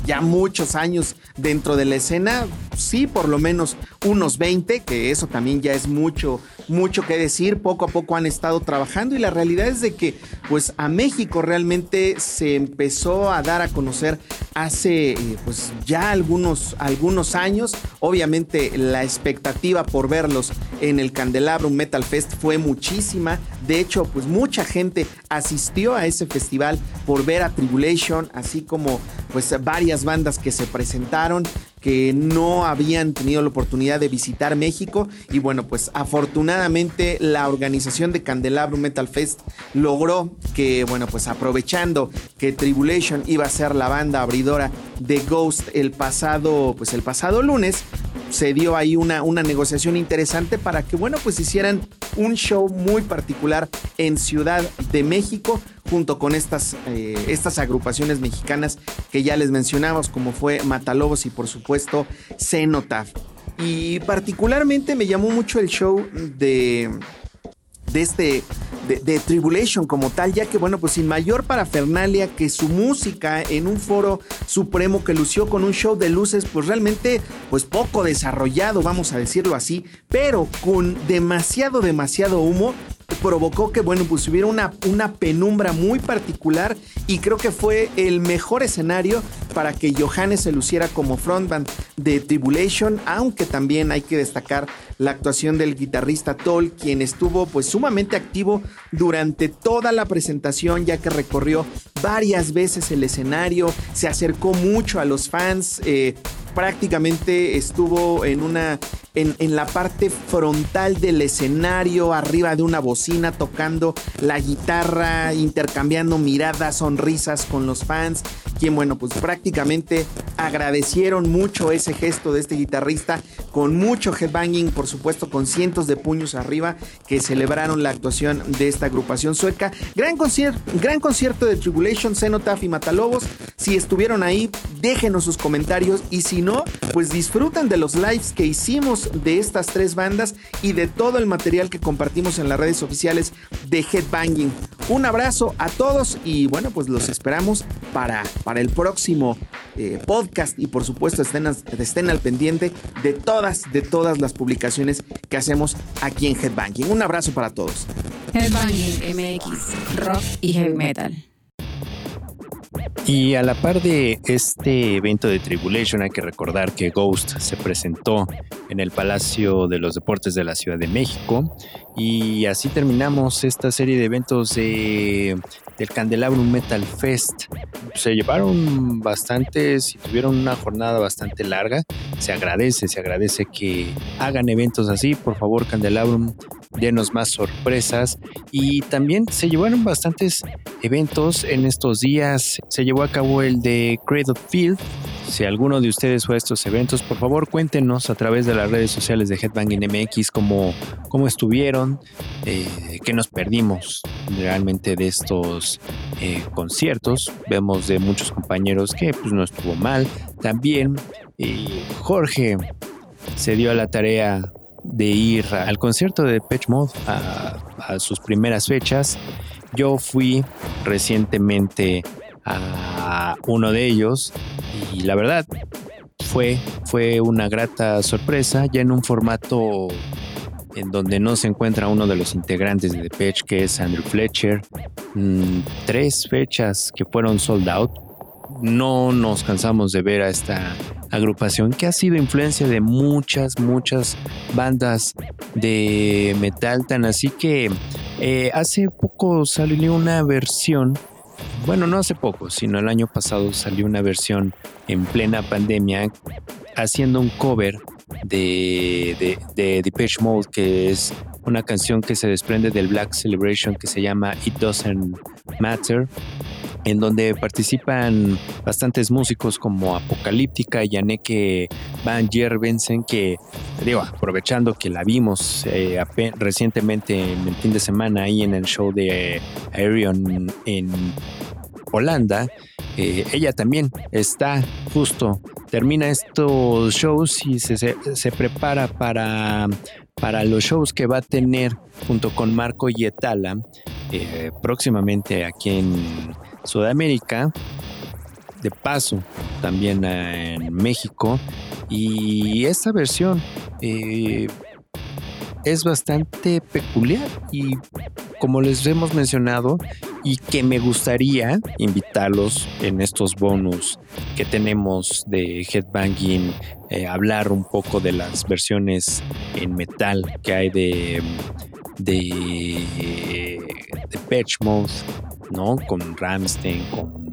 ya muchos años dentro de la escena, sí, por lo menos unos 20, que eso también ya es mucho, mucho que decir, poco a poco han estado trabajando y la realidad es de que pues a México realmente se empezó a dar a conocer hace eh, pues ya algunos, algunos años, obviamente la expectativa por verlos en el Candelabrum Metal Fest fue muchísima, de hecho pues mucha gente asistió a ese festival por ver a Tribulation, así como pues varias bandas que se presentaron que no habían tenido la oportunidad de visitar México. Y bueno pues afortunadamente la organización de Candelabro Metal Fest logró que bueno pues aprovechando que Tribulation iba a ser la banda abridora de Ghost el pasado pues el pasado lunes se dio ahí una, una negociación interesante para que bueno pues hicieran un show muy particular en Ciudad de México junto con estas, eh, estas agrupaciones mexicanas que ya les mencionamos, como fue Matalobos y por supuesto Cenotaph. Y particularmente me llamó mucho el show de, de este de, de Tribulation como tal, ya que bueno, pues sin mayor parafernalia que su música en un foro supremo que lució con un show de luces, pues realmente pues poco desarrollado, vamos a decirlo así, pero con demasiado, demasiado humo, provocó que, bueno, pues hubiera una, una penumbra muy particular y creo que fue el mejor escenario para que Johannes se luciera como frontman de Tribulation, aunque también hay que destacar la actuación del guitarrista Toll, quien estuvo pues sumamente activo durante toda la presentación, ya que recorrió varias veces el escenario, se acercó mucho a los fans, eh, prácticamente estuvo en una en, en, la parte frontal del escenario, arriba de una bocina, tocando la guitarra, intercambiando miradas, sonrisas con los fans, quien bueno, pues prácticamente agradecieron mucho ese gesto de este guitarrista, con mucho headbanging, por supuesto, con cientos de puños arriba, que celebraron la actuación de esta agrupación sueca. Gran, concierto, gran concierto de Tribulation, Cenotaph y Matalobos. Si estuvieron ahí, déjenos sus comentarios y si no, pues disfruten de los lives que hicimos de estas tres bandas y de todo el material que compartimos en las redes oficiales de Headbanging. Un abrazo a todos y bueno, pues los esperamos para, para el próximo eh, podcast y por supuesto estén, estén al pendiente de todas, de todas las publicaciones que hacemos aquí en Headbanging. Un abrazo para todos. Headbanging MX, rock y heavy metal. Y a la par de este evento de Tribulation, hay que recordar que Ghost se presentó en el Palacio de los Deportes de la Ciudad de México. Y así terminamos esta serie de eventos de, del Candelabrum Metal Fest. Se llevaron bastantes y tuvieron una jornada bastante larga. Se agradece, se agradece que hagan eventos así. Por favor, Candelabrum, denos más sorpresas. Y también se llevaron bastantes eventos en estos días. Se llevó a cabo el de Cradle Field. Si alguno de ustedes fue a estos eventos, por favor cuéntenos a través de las redes sociales de Headbanging MX cómo, cómo estuvieron, eh, qué nos perdimos realmente de estos eh, conciertos. Vemos de muchos compañeros que pues, no estuvo mal. También eh, Jorge se dio a la tarea de ir al concierto de Pitch Mode a, a sus primeras fechas. Yo fui recientemente a uno de ellos y la verdad fue, fue una grata sorpresa ya en un formato en donde no se encuentra uno de los integrantes de Depeche que es Andrew Fletcher mm, tres fechas que fueron sold out no nos cansamos de ver a esta agrupación que ha sido influencia de muchas, muchas bandas de metal, tan así que eh, hace poco salió una versión, bueno, no hace poco, sino el año pasado salió una versión en plena pandemia haciendo un cover de, de, de Depeche Mode, que es una canción que se desprende del Black Celebration que se llama It Doesn't Matter en donde participan bastantes músicos como Apocalíptica y Anneke Van Jervensen, que digo, aprovechando que la vimos eh, recientemente en el fin de semana ahí en el show de Aerion en Holanda, eh, ella también está justo, termina estos shows y se, se, se prepara para, para los shows que va a tener junto con Marco Yetala eh, próximamente aquí en Sudamérica, de paso también en México. Y esta versión eh, es bastante peculiar y como les hemos mencionado y que me gustaría invitarlos en estos bonus que tenemos de Headbanging, eh, hablar un poco de las versiones en metal que hay de de, de Patch Mode, ¿no? Con Ramstein, con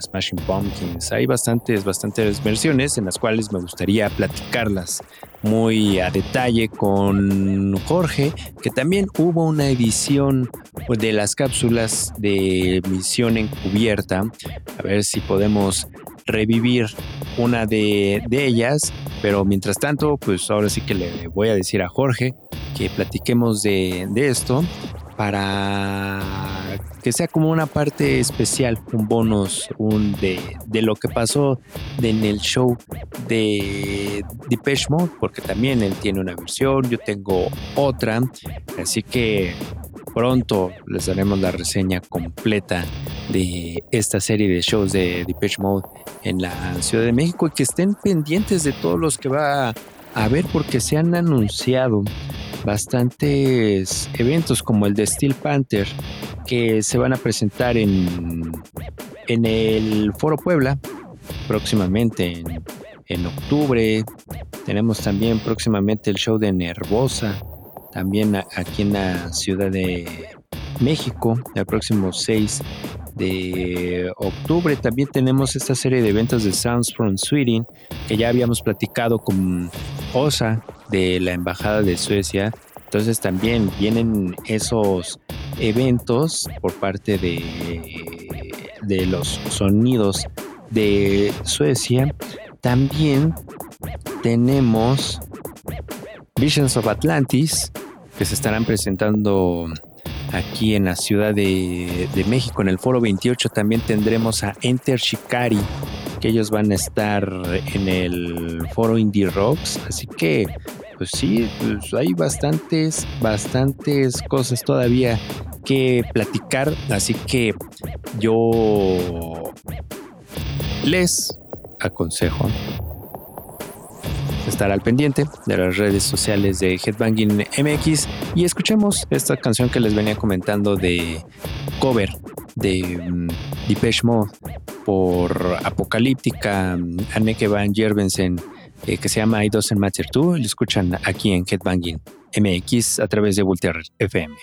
Smashing Pumpkins. Hay bastantes, bastantes versiones en las cuales me gustaría platicarlas muy a detalle con Jorge, que también hubo una edición de las cápsulas de misión encubierta. A ver si podemos revivir una de, de ellas, pero mientras tanto, pues ahora sí que le voy a decir a Jorge que platiquemos de, de esto para que sea como una parte especial, un bonus, un de, de lo que pasó en el show de Depeche Mode, porque también él tiene una versión, yo tengo otra, así que pronto les daremos la reseña completa de esta serie de shows de Depeche Mode en la Ciudad de México y que estén pendientes de todos los que va a haber porque se han anunciado bastantes eventos como el de Steel Panther que se van a presentar en, en el Foro Puebla próximamente en, en octubre. Tenemos también próximamente el show de Nervosa, también aquí en la Ciudad de México, el próximo 6 de octubre. También tenemos esta serie de eventos de Sounds from Sweden, que ya habíamos platicado con OSA de la Embajada de Suecia. Entonces también vienen esos eventos por parte de, de los sonidos de Suecia. También tenemos Visions of Atlantis, que se estarán presentando aquí en la Ciudad de, México, en el Foro 28. También tendremos a Enter Shikari, que ellos van a estar en el Foro Indie Rocks. Así que, pues sí, pues hay bastantes, bastantes cosas todavía que platicar. Así que yo les aconsejo estar al pendiente de las redes sociales de Headbanging MX y escuchemos esta canción que les venía comentando de cover de mm, Depeche Mode por Apocalíptica, mm, Anneke Van Jervensen, eh, que se llama I Doesn't Matter Too. Lo escuchan aquí en Headbanging MX a través de Voltaire FM.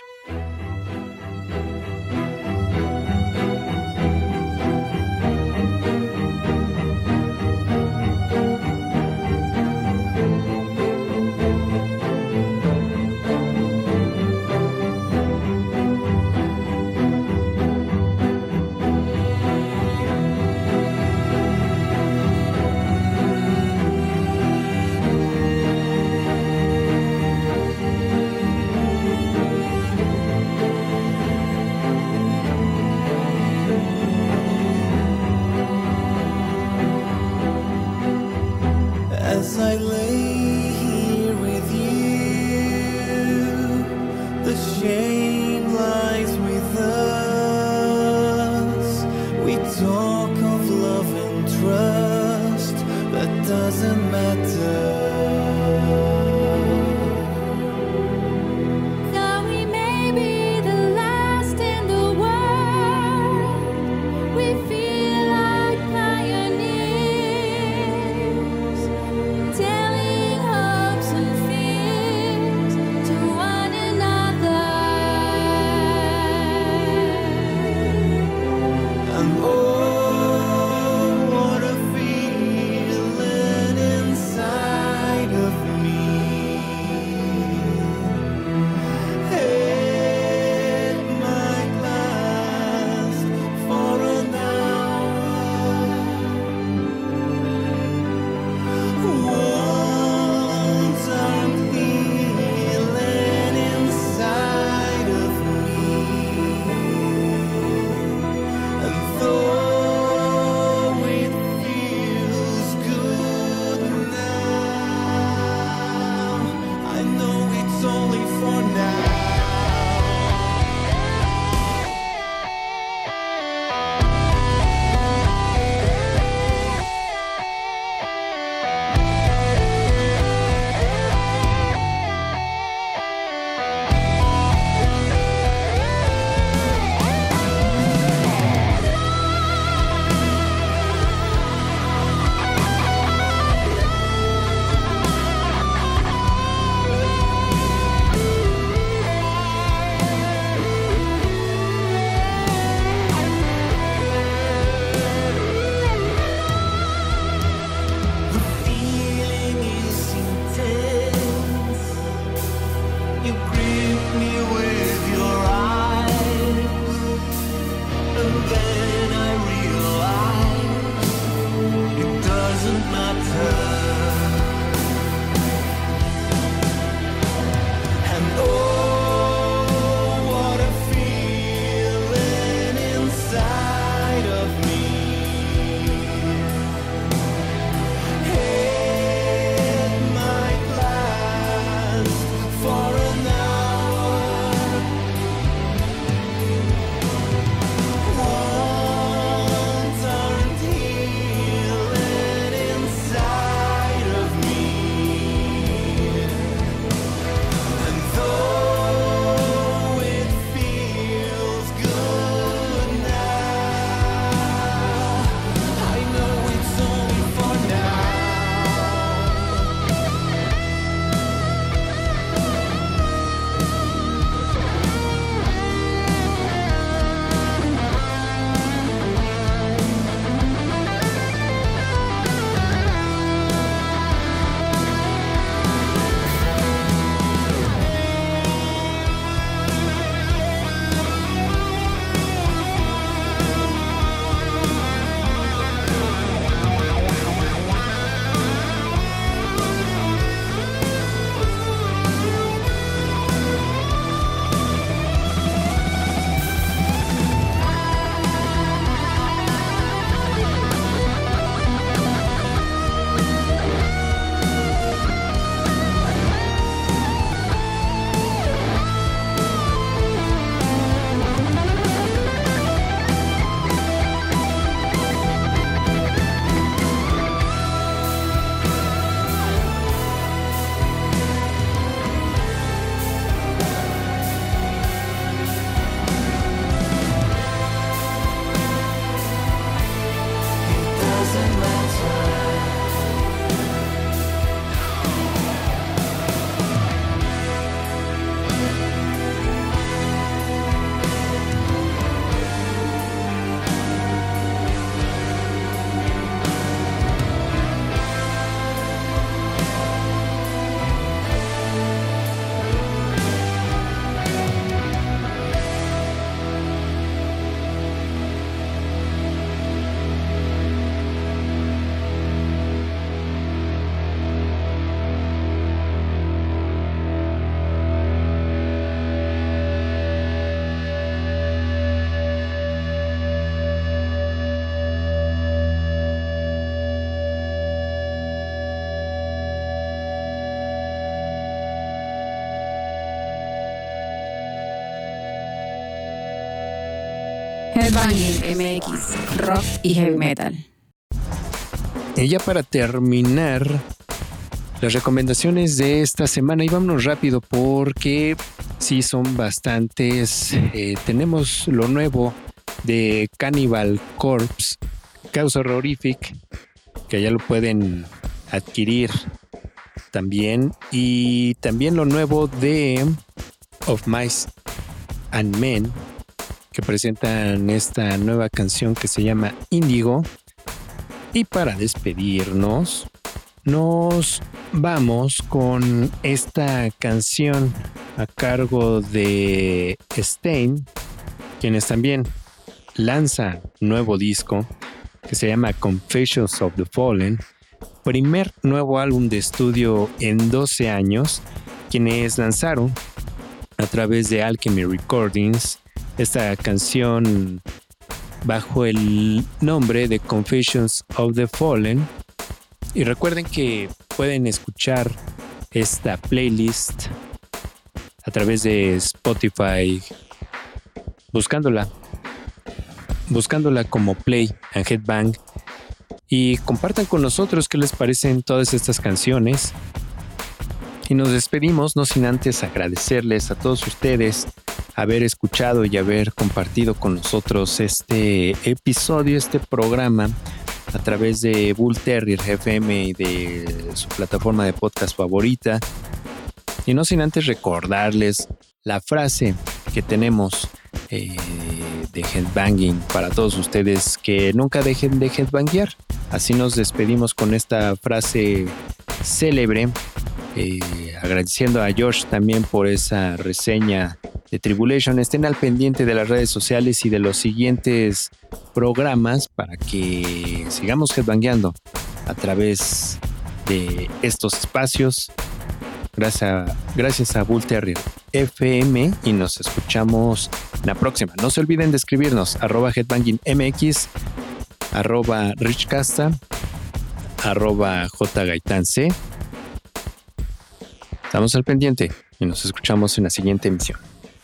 MX, rock y heavy metal. Y ya para terminar, las recomendaciones de esta semana, y vámonos rápido porque sí son bastantes. Eh, tenemos lo nuevo de Cannibal Corpse, Causa Horrific, que ya lo pueden adquirir también. Y también lo nuevo de Of Mice and Men, presentan esta nueva canción que se llama Índigo. Y para despedirnos, nos vamos con esta canción a cargo de Stein, quienes también lanza nuevo disco que se llama Confessions of the Fallen, primer nuevo álbum de estudio en 12 años, quienes lanzaron a través de Alchemy Recordings esta canción bajo el nombre de Confessions of the Fallen. Y recuerden que pueden escuchar esta playlist a través de Spotify, buscándola, buscándola como Play and Headbang. Y compartan con nosotros qué les parecen todas estas canciones. Y nos despedimos, no sin antes agradecerles a todos ustedes haber escuchado y haber compartido con nosotros este episodio, este programa a través de Bull Terrier FM de su plataforma de podcast favorita. Y no sin antes recordarles la frase que tenemos eh, de headbanging para todos ustedes que nunca dejen de headbanguear. Así nos despedimos con esta frase célebre eh, agradeciendo a Josh también por esa reseña de Tribulation. Estén al pendiente de las redes sociales y de los siguientes programas para que sigamos headbangueando a través de estos espacios. Gracias a, gracias a Bull Terrier FM y nos escuchamos la próxima. No se olviden de escribirnos arroba headbangingmx, arroba richcasta, arroba jgaitanc. Estamos al pendiente y nos escuchamos en la siguiente emisión.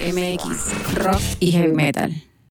MX, rock y heavy metal.